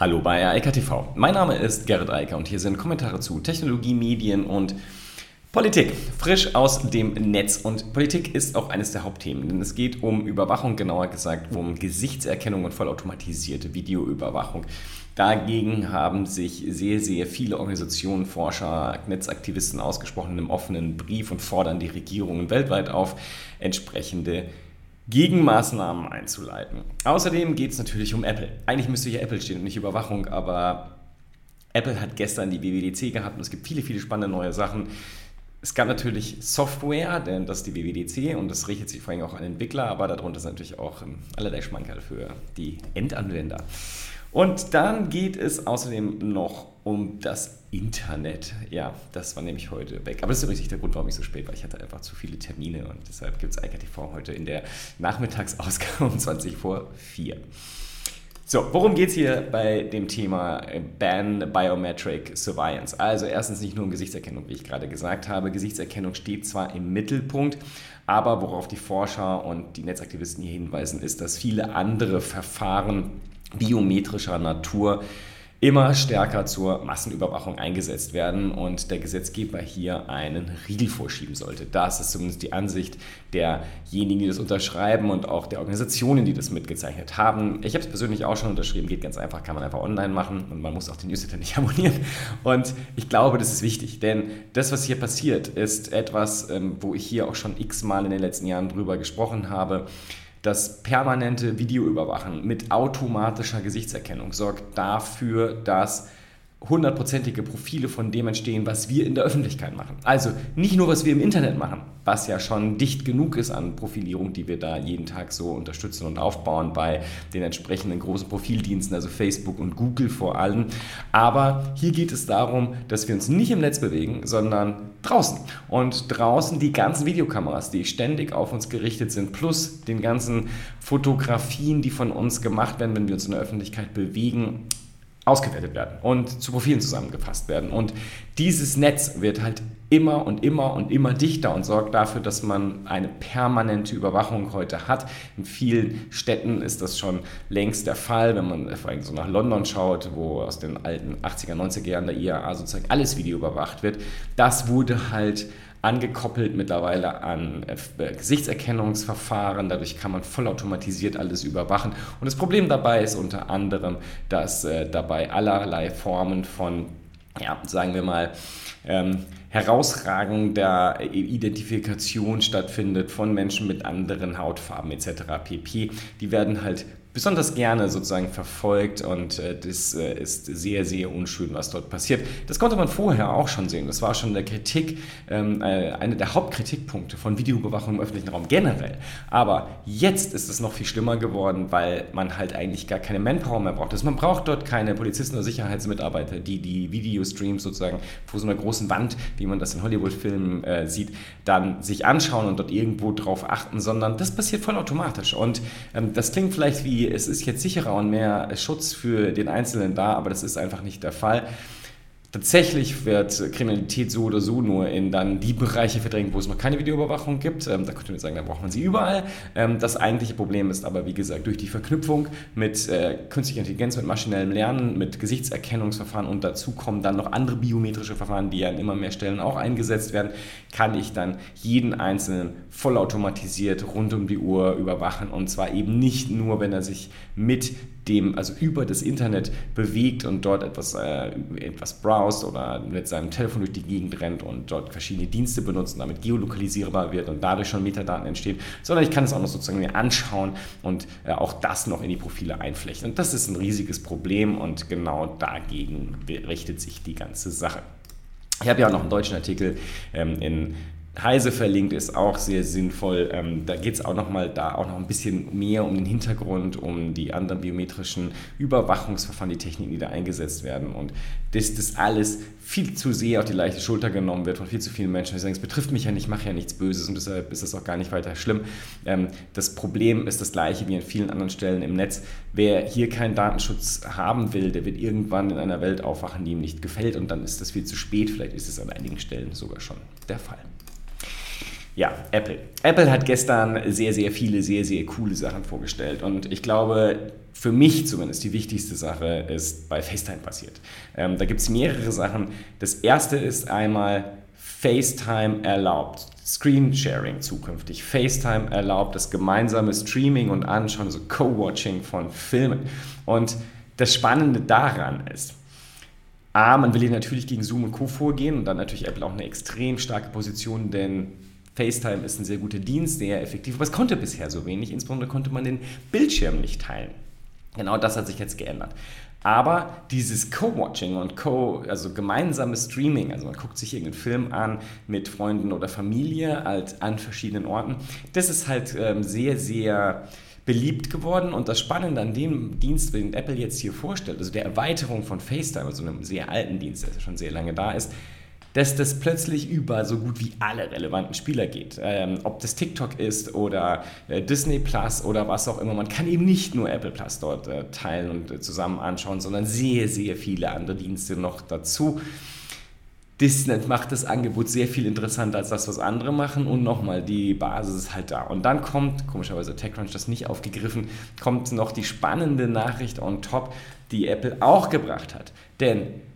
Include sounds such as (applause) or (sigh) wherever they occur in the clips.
Hallo bei Eika TV. Mein Name ist Gerrit Eiker und hier sind Kommentare zu Technologie, Medien und Politik. Frisch aus dem Netz. Und Politik ist auch eines der Hauptthemen, denn es geht um Überwachung, genauer gesagt um Gesichtserkennung und vollautomatisierte Videoüberwachung. Dagegen haben sich sehr, sehr viele Organisationen, Forscher, Netzaktivisten ausgesprochen in einem offenen Brief und fordern die Regierungen weltweit auf, entsprechende Gegenmaßnahmen einzuleiten. Außerdem geht es natürlich um Apple. Eigentlich müsste hier Apple stehen und nicht Überwachung, aber Apple hat gestern die WWDC gehabt und es gibt viele, viele spannende neue Sachen. Es gab natürlich Software, denn das ist die WWDC und das richtet sich vor allem auch an Entwickler, aber darunter sind natürlich auch ähm, allerlei Schmankerl für die Endanwender. Und dann geht es außerdem noch um das Internet. Ja, das war nämlich heute weg. Aber das ist richtig der Grund, warum ich so spät war. Ich hatte einfach zu viele Termine und deshalb gibt es IKTV heute in der Nachmittagsausgabe um 20 vor 4. So, worum geht es hier bei dem Thema Ban Biometric Surveillance? Also erstens nicht nur um Gesichtserkennung, wie ich gerade gesagt habe. Gesichtserkennung steht zwar im Mittelpunkt, aber worauf die Forscher und die Netzaktivisten hier hinweisen, ist, dass viele andere Verfahren biometrischer Natur immer stärker zur Massenüberwachung eingesetzt werden und der Gesetzgeber hier einen Riegel vorschieben sollte. Das ist zumindest die Ansicht derjenigen, die das unterschreiben und auch der Organisationen, die das mitgezeichnet haben. Ich habe es persönlich auch schon unterschrieben, geht ganz einfach, kann man einfach online machen und man muss auch den Newsletter (laughs) nicht abonnieren. Und ich glaube, das ist wichtig, denn das, was hier passiert, ist etwas, ähm, wo ich hier auch schon x-mal in den letzten Jahren drüber gesprochen habe das permanente Videoüberwachen mit automatischer Gesichtserkennung sorgt dafür, dass hundertprozentige Profile von dem entstehen, was wir in der Öffentlichkeit machen. Also nicht nur, was wir im Internet machen, was ja schon dicht genug ist an Profilierung, die wir da jeden Tag so unterstützen und aufbauen bei den entsprechenden großen Profildiensten, also Facebook und Google vor allem. Aber hier geht es darum, dass wir uns nicht im Netz bewegen, sondern draußen. Und draußen die ganzen Videokameras, die ständig auf uns gerichtet sind, plus den ganzen Fotografien, die von uns gemacht werden, wenn wir uns in der Öffentlichkeit bewegen, ausgewertet werden und zu Profilen zusammengefasst werden. Und dieses Netz wird halt immer und immer und immer dichter und sorgt dafür, dass man eine permanente Überwachung heute hat. In vielen Städten ist das schon längst der Fall, wenn man vor allem so nach London schaut, wo aus den alten 80er, 90er Jahren der IAA sozusagen alles Video überwacht wird. Das wurde halt angekoppelt mittlerweile an äh, Gesichtserkennungsverfahren. Dadurch kann man vollautomatisiert alles überwachen. Und das Problem dabei ist unter anderem, dass äh, dabei allerlei Formen von, ja, sagen wir mal, ähm, herausragender Identifikation stattfindet von Menschen mit anderen Hautfarben etc. pp. Die werden halt besonders gerne sozusagen verfolgt und äh, das äh, ist sehr, sehr unschön, was dort passiert. Das konnte man vorher auch schon sehen. Das war schon der Kritik, ähm, äh, einer der Hauptkritikpunkte von Videoüberwachung im öffentlichen Raum generell. Aber jetzt ist es noch viel schlimmer geworden, weil man halt eigentlich gar keine Manpower mehr braucht. Also man braucht dort keine Polizisten oder Sicherheitsmitarbeiter, die die Videostreams sozusagen vor so einer großen Wand, wie man das in Hollywood-Filmen äh, sieht, dann sich anschauen und dort irgendwo drauf achten, sondern das passiert vollautomatisch. Und ähm, das klingt vielleicht wie es ist jetzt sicherer und mehr Schutz für den Einzelnen da, aber das ist einfach nicht der Fall. Tatsächlich wird Kriminalität so oder so nur in dann die Bereiche verdrängt, wo es noch keine Videoüberwachung gibt. Ähm, da könnte man sagen, da braucht man sie überall. Ähm, das eigentliche Problem ist aber, wie gesagt, durch die Verknüpfung mit äh, künstlicher Intelligenz, mit maschinellem Lernen, mit Gesichtserkennungsverfahren und dazu kommen dann noch andere biometrische Verfahren, die ja an immer mehr Stellen auch eingesetzt werden, kann ich dann jeden Einzelnen vollautomatisiert rund um die Uhr überwachen und zwar eben nicht nur, wenn er sich mit dem, also über das Internet bewegt und dort etwas, äh, etwas browst oder mit seinem Telefon durch die Gegend rennt und dort verschiedene Dienste benutzt und damit geolokalisierbar wird und dadurch schon Metadaten entstehen, sondern ich kann es auch noch sozusagen mir anschauen und äh, auch das noch in die Profile einflechten. Und das ist ein riesiges Problem und genau dagegen richtet sich die ganze Sache. Ich habe ja auch noch einen deutschen Artikel ähm, in Heise verlinkt ist auch sehr sinnvoll. Ähm, da geht es auch noch mal da auch noch ein bisschen mehr um den Hintergrund, um die anderen biometrischen Überwachungsverfahren, die Techniken, die da eingesetzt werden und dass das alles viel zu sehr auf die leichte Schulter genommen wird von viel zu vielen Menschen. Die sagen, es betrifft mich ja nicht, ich mache ja nichts Böses und deshalb ist das auch gar nicht weiter schlimm. Ähm, das Problem ist das gleiche wie an vielen anderen Stellen im Netz. Wer hier keinen Datenschutz haben will, der wird irgendwann in einer Welt aufwachen, die ihm nicht gefällt und dann ist das viel zu spät. Vielleicht ist es an einigen Stellen sogar schon der Fall. Ja, Apple. Apple hat gestern sehr, sehr viele, sehr, sehr coole Sachen vorgestellt. Und ich glaube, für mich zumindest die wichtigste Sache ist bei FaceTime passiert. Ähm, da gibt es mehrere Sachen. Das erste ist einmal FaceTime erlaubt. Screensharing zukünftig. FaceTime erlaubt das gemeinsame Streaming und Anschauen, so Co-Watching von Filmen. Und das Spannende daran ist, A, man will hier natürlich gegen Zoom und Co. vorgehen und dann natürlich Apple auch eine extrem starke Position, denn FaceTime ist ein sehr guter Dienst, sehr effektiv, aber es konnte bisher so wenig, insbesondere konnte man den Bildschirm nicht teilen. Genau das hat sich jetzt geändert. Aber dieses Co-Watching und Co, also gemeinsames Streaming, also man guckt sich irgendeinen Film an mit Freunden oder Familie halt an verschiedenen Orten, das ist halt ähm, sehr, sehr beliebt geworden. Und das Spannende an dem Dienst, den Apple jetzt hier vorstellt, also der Erweiterung von FaceTime, also einem sehr alten Dienst, der schon sehr lange da ist, dass das plötzlich über so gut wie alle relevanten Spieler geht. Ähm, ob das TikTok ist oder äh, Disney Plus oder was auch immer. Man kann eben nicht nur Apple Plus dort äh, teilen und äh, zusammen anschauen, sondern sehr, sehr viele andere Dienste noch dazu. Disney macht das Angebot sehr viel interessanter als das, was andere machen. Und nochmal, die Basis ist halt da. Und dann kommt, komischerweise TechCrunch das nicht aufgegriffen, kommt noch die spannende Nachricht on top, die Apple auch gebracht hat. Denn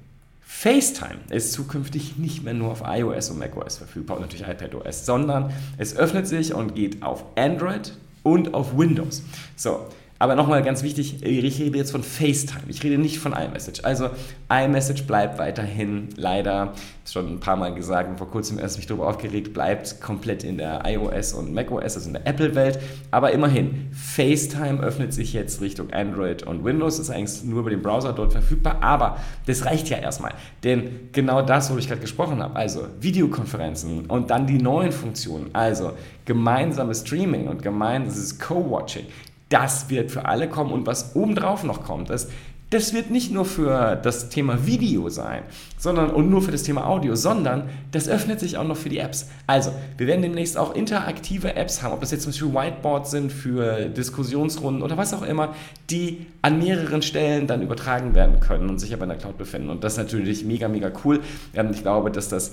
FaceTime ist zukünftig nicht mehr nur auf iOS und macOS verfügbar und natürlich iPadOS, sondern es öffnet sich und geht auf Android und auf Windows. So, aber nochmal ganz wichtig, ich rede jetzt von FaceTime, ich rede nicht von iMessage. Also iMessage bleibt weiterhin leider, schon ein paar Mal gesagt und vor kurzem erst mich darüber aufgeregt, bleibt komplett in der iOS und macOS, also in der Apple-Welt. Aber immerhin, FaceTime öffnet sich jetzt Richtung Android und Windows, ist eigentlich nur über den Browser dort verfügbar, aber das reicht ja erstmal. Denn genau das, worüber ich gerade gesprochen habe, also Videokonferenzen und dann die neuen Funktionen, also gemeinsames Streaming und gemeinsames Co-Watching, das wird für alle kommen und was obendrauf noch kommt, ist, das wird nicht nur für das Thema Video sein, sondern und nur für das Thema Audio, sondern das öffnet sich auch noch für die Apps. Also, wir werden demnächst auch interaktive Apps haben, ob das jetzt zum Beispiel Whiteboards sind für Diskussionsrunden oder was auch immer, die an mehreren Stellen dann übertragen werden können und sich aber in der Cloud befinden. Und das ist natürlich mega, mega cool. Ich glaube, dass das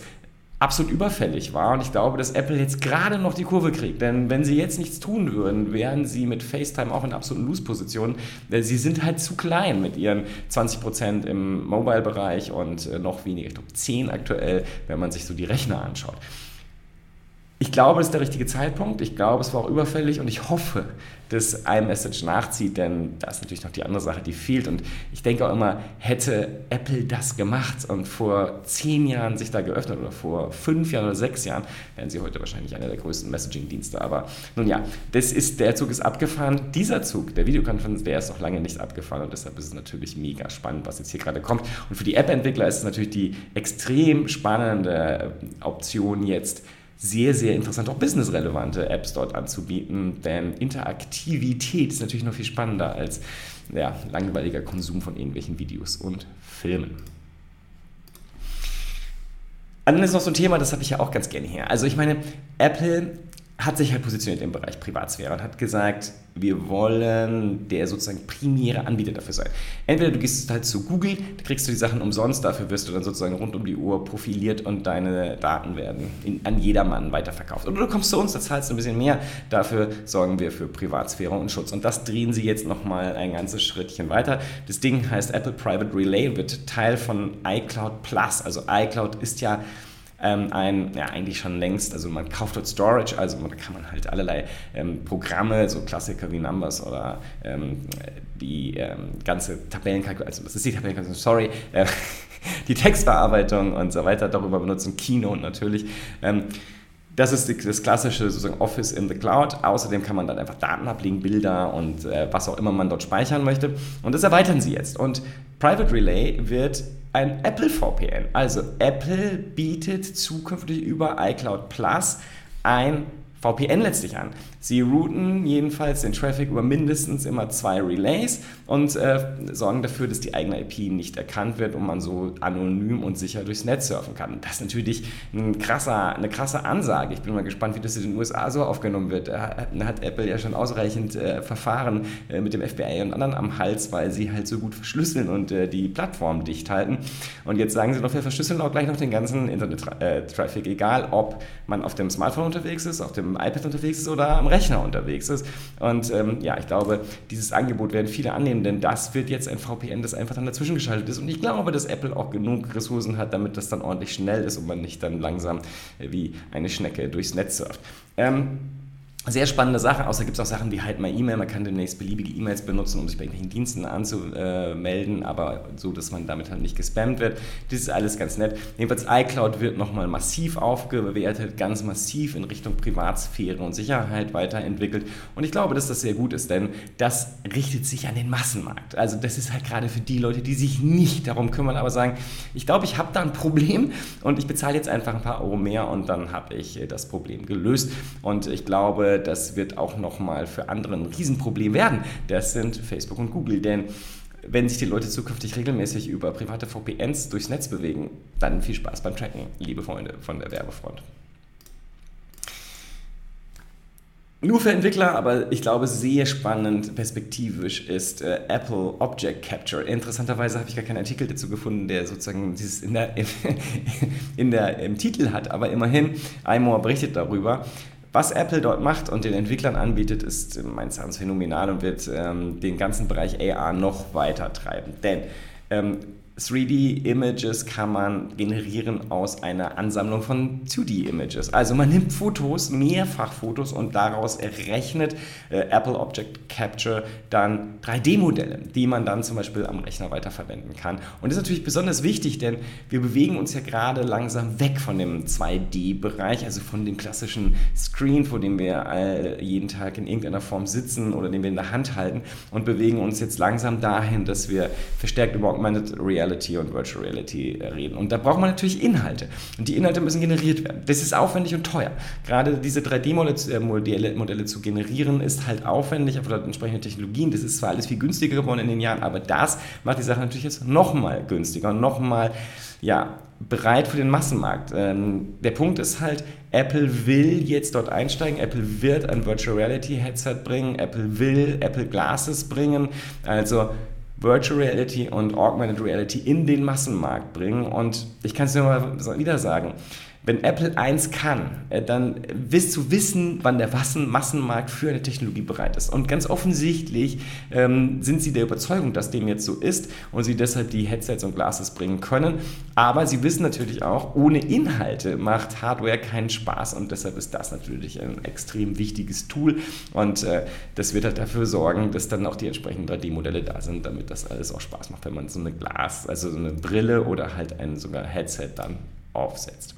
absolut überfällig war. Und ich glaube, dass Apple jetzt gerade noch die Kurve kriegt. Denn wenn sie jetzt nichts tun würden, wären sie mit FaceTime auch in absoluten Lose-Positionen. Sie sind halt zu klein mit ihren 20% im Mobile-Bereich und äh, noch weniger, ich glaube 10 aktuell, wenn man sich so die Rechner anschaut. Ich glaube, das ist der richtige Zeitpunkt. Ich glaube, es war auch überfällig und ich hoffe, dass iMessage nachzieht, denn da ist natürlich noch die andere Sache, die fehlt. Und ich denke auch immer, hätte Apple das gemacht und vor zehn Jahren sich da geöffnet oder vor fünf Jahren oder sechs Jahren, wären sie heute wahrscheinlich einer der größten Messaging-Dienste. Aber nun ja, das ist, der Zug ist abgefahren. Dieser Zug, der Videokonferenz, der ist noch lange nicht abgefahren und deshalb ist es natürlich mega spannend, was jetzt hier gerade kommt. Und für die App-Entwickler ist es natürlich die extrem spannende Option jetzt, sehr, sehr interessant, auch businessrelevante Apps dort anzubieten, denn Interaktivität ist natürlich noch viel spannender als ja, langweiliger Konsum von irgendwelchen Videos und Filmen. dann ist noch so ein Thema, das habe ich ja auch ganz gerne hier. Also ich meine, Apple hat sich halt positioniert im Bereich Privatsphäre und hat gesagt, wir wollen der sozusagen primäre Anbieter dafür sein. Entweder du gehst halt zu Google, da kriegst du die Sachen umsonst, dafür wirst du dann sozusagen rund um die Uhr profiliert und deine Daten werden in, an jedermann weiterverkauft. Oder du kommst zu uns, da zahlst du ein bisschen mehr, dafür sorgen wir für Privatsphäre und Schutz. Und das drehen sie jetzt nochmal ein ganzes Schrittchen weiter. Das Ding heißt Apple Private Relay, wird Teil von iCloud Plus. Also iCloud ist ja ähm, ein, ja eigentlich schon längst, also man kauft dort Storage, also man kann man halt allerlei ähm, Programme, so Klassiker wie Numbers oder ähm, die ähm, ganze Tabellenkalkulation, also das ist die Tabellenkalkulation, sorry, äh, (laughs) die Textverarbeitung und so weiter darüber benutzen, Keynote natürlich. Ähm, das ist das klassische sozusagen Office in the Cloud. Außerdem kann man dann einfach Daten ablegen, Bilder und äh, was auch immer man dort speichern möchte. Und das erweitern sie jetzt. Und Private Relay wird ein Apple VPN. Also Apple bietet zukünftig über iCloud Plus ein VPN letztlich an. Sie routen jedenfalls den Traffic über mindestens immer zwei Relays und äh, sorgen dafür, dass die eigene IP nicht erkannt wird und man so anonym und sicher durchs Netz surfen kann. Das ist natürlich ein krasser, eine krasse Ansage. Ich bin mal gespannt, wie das in den USA so aufgenommen wird. Da hat Apple ja schon ausreichend äh, Verfahren äh, mit dem FBI und anderen am Hals, weil sie halt so gut verschlüsseln und äh, die Plattform dicht halten. Und jetzt sagen sie noch, wir verschlüsseln auch gleich noch den ganzen Internet-Traffic, egal ob man auf dem Smartphone unterwegs ist, auf dem dem iPad unterwegs ist oder am Rechner unterwegs ist. Und ähm, ja, ich glaube, dieses Angebot werden viele annehmen, denn das wird jetzt ein VPN, das einfach dann dazwischen geschaltet ist. Und ich glaube, dass Apple auch genug Ressourcen hat, damit das dann ordentlich schnell ist und man nicht dann langsam wie eine Schnecke durchs Netz surft. Ähm, sehr spannende Sache. Außer gibt es auch Sachen wie halt My E-Mail. Man kann demnächst beliebige E-Mails benutzen, um sich bei irgendwelchen Diensten anzumelden, aber so, dass man damit halt nicht gespammt wird. Das ist alles ganz nett. Jedenfalls iCloud wird nochmal massiv aufgewertet, ganz massiv in Richtung Privatsphäre und Sicherheit weiterentwickelt. Und ich glaube, dass das sehr gut ist, denn das richtet sich an den Massenmarkt. Also das ist halt gerade für die Leute, die sich nicht darum kümmern, aber sagen, ich glaube, ich habe da ein Problem und ich bezahle jetzt einfach ein paar Euro mehr und dann habe ich das Problem gelöst. Und ich glaube, das wird auch nochmal für andere ein Riesenproblem werden. Das sind Facebook und Google, denn wenn sich die Leute zukünftig regelmäßig über private VPNs durchs Netz bewegen, dann viel Spaß beim Tracken, liebe Freunde von der Werbefront. Nur für Entwickler, aber ich glaube sehr spannend perspektivisch ist äh, Apple Object Capture. Interessanterweise habe ich gar keinen Artikel dazu gefunden, der sozusagen dieses in der, (laughs) in der, im Titel hat, aber immerhin, iMore berichtet darüber. Was Apple dort macht und den Entwicklern anbietet, ist meines Erachtens phänomenal und wird ähm, den ganzen Bereich AR noch weiter treiben. Denn ähm, 3D-Images kann man generieren aus einer Ansammlung von 2D-Images. Also man nimmt Fotos, mehrfach Fotos und daraus errechnet äh, Apple Object Capture dann 3D-Modelle, die man dann zum Beispiel am Rechner weiterverwenden kann. Und das ist natürlich besonders wichtig, denn wir bewegen uns ja gerade langsam weg von dem 2D-Bereich, also von dem klassischen Screen, vor dem wir äh, jeden Tag in irgendeiner Form sitzen oder den wir in der Hand halten und bewegen uns jetzt langsam dahin, dass wir verstärkt über Augmented Reality Reality und Virtual Reality äh, reden. Und da braucht man natürlich Inhalte. Und die Inhalte müssen generiert werden. Das ist aufwendig und teuer. Gerade diese 3D-Modelle Modelle zu generieren, ist halt aufwendig, aber entsprechende Technologien. Das ist zwar alles viel günstiger geworden in den Jahren, aber das macht die Sache natürlich jetzt nochmal günstiger und nochmal ja, bereit für den Massenmarkt. Ähm, der Punkt ist halt, Apple will jetzt dort einsteigen, Apple wird ein Virtual Reality Headset bringen, Apple will Apple Glasses bringen. Also Virtual Reality und Augmented Reality in den Massenmarkt bringen. Und ich kann es nur mal wieder sagen, wenn Apple eins kann, äh, dann wirst du wissen, wann der Massenmarkt für eine Technologie bereit ist. Und ganz offensichtlich ähm, sind sie der Überzeugung, dass dem jetzt so ist und sie deshalb die Headsets und Glasses bringen können. Aber sie wissen natürlich auch, ohne Inhalte macht Hardware keinen Spaß und deshalb ist das natürlich ein extrem wichtiges Tool und äh, das wird halt dafür sorgen, dass dann auch die entsprechenden 3D-Modelle da sind, damit das alles auch Spaß macht, wenn man so eine Glas, also so eine Brille oder halt ein sogar Headset dann aufsetzt.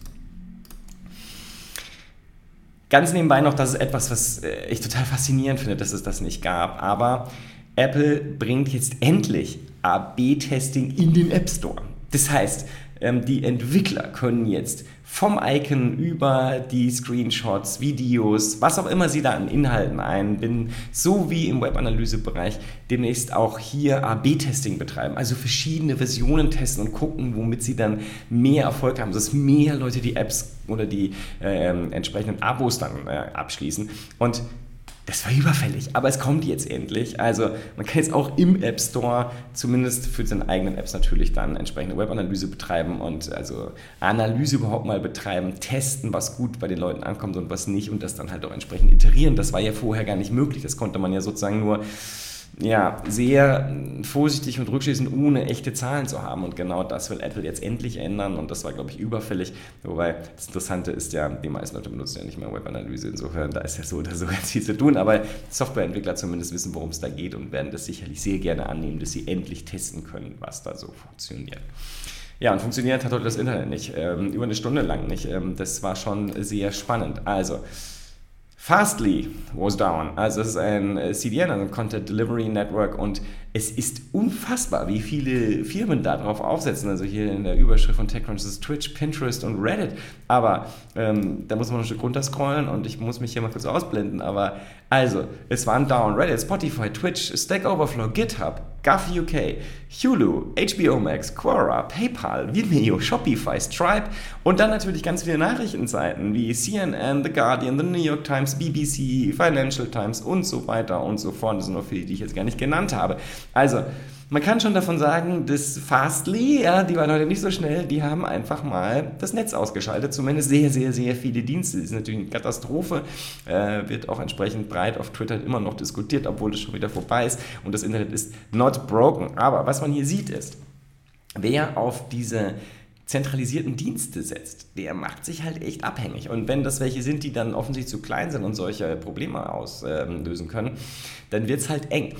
Ganz nebenbei noch, das ist etwas, was äh, ich total (laughs) faszinierend finde, dass es das nicht gab. Aber Apple bringt jetzt endlich AB-Testing in den App Store. Das heißt, ähm, die Entwickler können jetzt vom Icon über die Screenshots, Videos, was auch immer sie da an Inhalten einbinden, so wie im Webanalysebereich demnächst auch hier AB-Testing betreiben, also verschiedene Versionen testen und gucken, womit sie dann mehr Erfolg haben, dass mehr Leute die Apps oder die äh, entsprechenden Abos dann äh, abschließen. Und das war überfällig, aber es kommt jetzt endlich. Also man kann jetzt auch im App Store, zumindest für seine eigenen Apps natürlich, dann entsprechende Webanalyse betreiben und also Analyse überhaupt mal betreiben, testen, was gut bei den Leuten ankommt und was nicht und das dann halt auch entsprechend iterieren. Das war ja vorher gar nicht möglich. Das konnte man ja sozusagen nur ja, sehr vorsichtig und rückschließend, ohne echte Zahlen zu haben. Und genau das will Apple jetzt endlich ändern. Und das war, glaube ich, überfällig. Wobei das Interessante ist ja, die meisten Leute benutzen ja nicht mehr Webanalyse. Insofern, da ist ja so oder so ganz viel zu tun. Aber Softwareentwickler zumindest wissen, worum es da geht und werden das sicherlich sehr gerne annehmen, dass sie endlich testen können, was da so funktioniert. Ja, und funktioniert hat heute das Internet nicht. Ähm, über eine Stunde lang nicht. Ähm, das war schon sehr spannend. Also, Fastly was down. Also es ist ein äh, CDN, also ein Content Delivery Network und es ist unfassbar, wie viele Firmen darauf aufsetzen. Also hier in der Überschrift von TechCrunch ist Twitch, Pinterest und Reddit. Aber ähm, da muss man ein Stück runterscrollen und ich muss mich hier mal kurz ausblenden. Aber also, es waren down Reddit, Spotify, Twitch, Stack Overflow, GitHub, Gov UK, Hulu, HBO Max, Quora, PayPal, Vimeo, Shopify, Stripe und dann natürlich ganz viele Nachrichtenseiten wie CNN, The Guardian, The New York Times, BBC, Financial Times und so weiter und so fort. Das sind noch viele, die ich jetzt gar nicht genannt habe. Also, man kann schon davon sagen, dass Fastly, ja, die waren heute nicht so schnell, die haben einfach mal das Netz ausgeschaltet. Zumindest sehr, sehr, sehr viele Dienste. Das ist natürlich eine Katastrophe. Äh, wird auch entsprechend breit auf Twitter immer noch diskutiert, obwohl es schon wieder vorbei ist. Und das Internet ist not broken. Aber was man hier sieht ist, wer auf diese zentralisierten Dienste setzt, der macht sich halt echt abhängig. Und wenn das welche sind, die dann offensichtlich zu klein sind und solche Probleme auslösen können, dann wird es halt eng.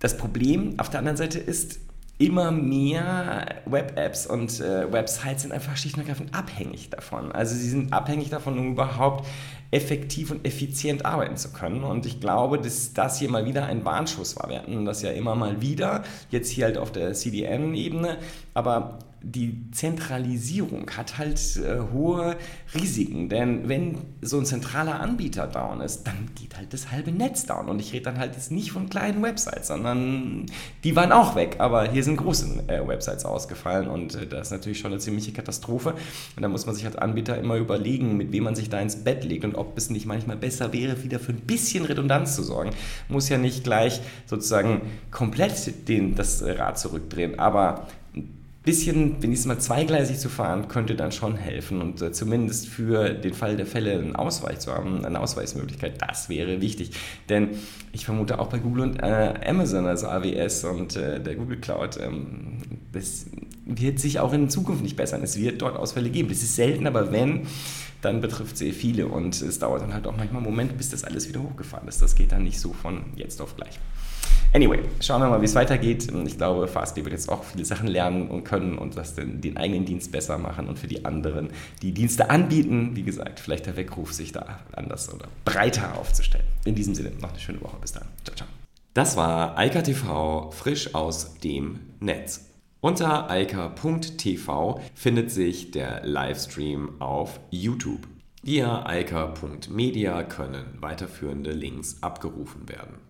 Das Problem auf der anderen Seite ist, immer mehr Web-Apps und äh, Websites sind einfach schlicht und ergreifend abhängig davon. Also sie sind abhängig davon, um überhaupt effektiv und effizient arbeiten zu können. Und ich glaube, dass das hier mal wieder ein Warnschuss war. Wir hatten das ja immer mal wieder, jetzt hier halt auf der CDN-Ebene, aber die Zentralisierung hat halt äh, hohe Risiken, denn wenn so ein zentraler Anbieter down ist, dann geht halt das halbe Netz down. Und ich rede dann halt jetzt nicht von kleinen Websites, sondern die waren auch weg, aber hier sind große äh, Websites ausgefallen und äh, das ist natürlich schon eine ziemliche Katastrophe. Und da muss man sich als Anbieter immer überlegen, mit wem man sich da ins Bett legt und ob es nicht manchmal besser wäre, wieder für ein bisschen Redundanz zu sorgen. Muss ja nicht gleich sozusagen komplett den, das Rad zurückdrehen, aber bisschen, wenigstens mal zweigleisig zu fahren, könnte dann schon helfen und äh, zumindest für den Fall der Fälle einen Ausweich zu haben, eine Ausweichsmöglichkeit, das wäre wichtig. Denn ich vermute auch bei Google und äh, Amazon, also AWS und äh, der Google Cloud, ähm, das wird sich auch in Zukunft nicht bessern. Es wird dort Ausfälle geben. Das ist selten, aber wenn, dann betrifft sehr viele und es dauert dann halt auch manchmal einen Moment, bis das alles wieder hochgefahren ist. Das geht dann nicht so von jetzt auf gleich. Anyway, schauen wir mal, wie es weitergeht. Ich glaube, Fastly wird jetzt auch viele Sachen lernen und können und das den, den eigenen Dienst besser machen und für die anderen, die Dienste anbieten, wie gesagt, vielleicht der Weckruf, sich da anders oder breiter aufzustellen. In diesem Sinne, noch eine schöne Woche. Bis dann. Ciao, ciao. Das war Eika TV frisch aus dem Netz. Unter eika.tv findet sich der Livestream auf YouTube. Via eika.media können weiterführende Links abgerufen werden.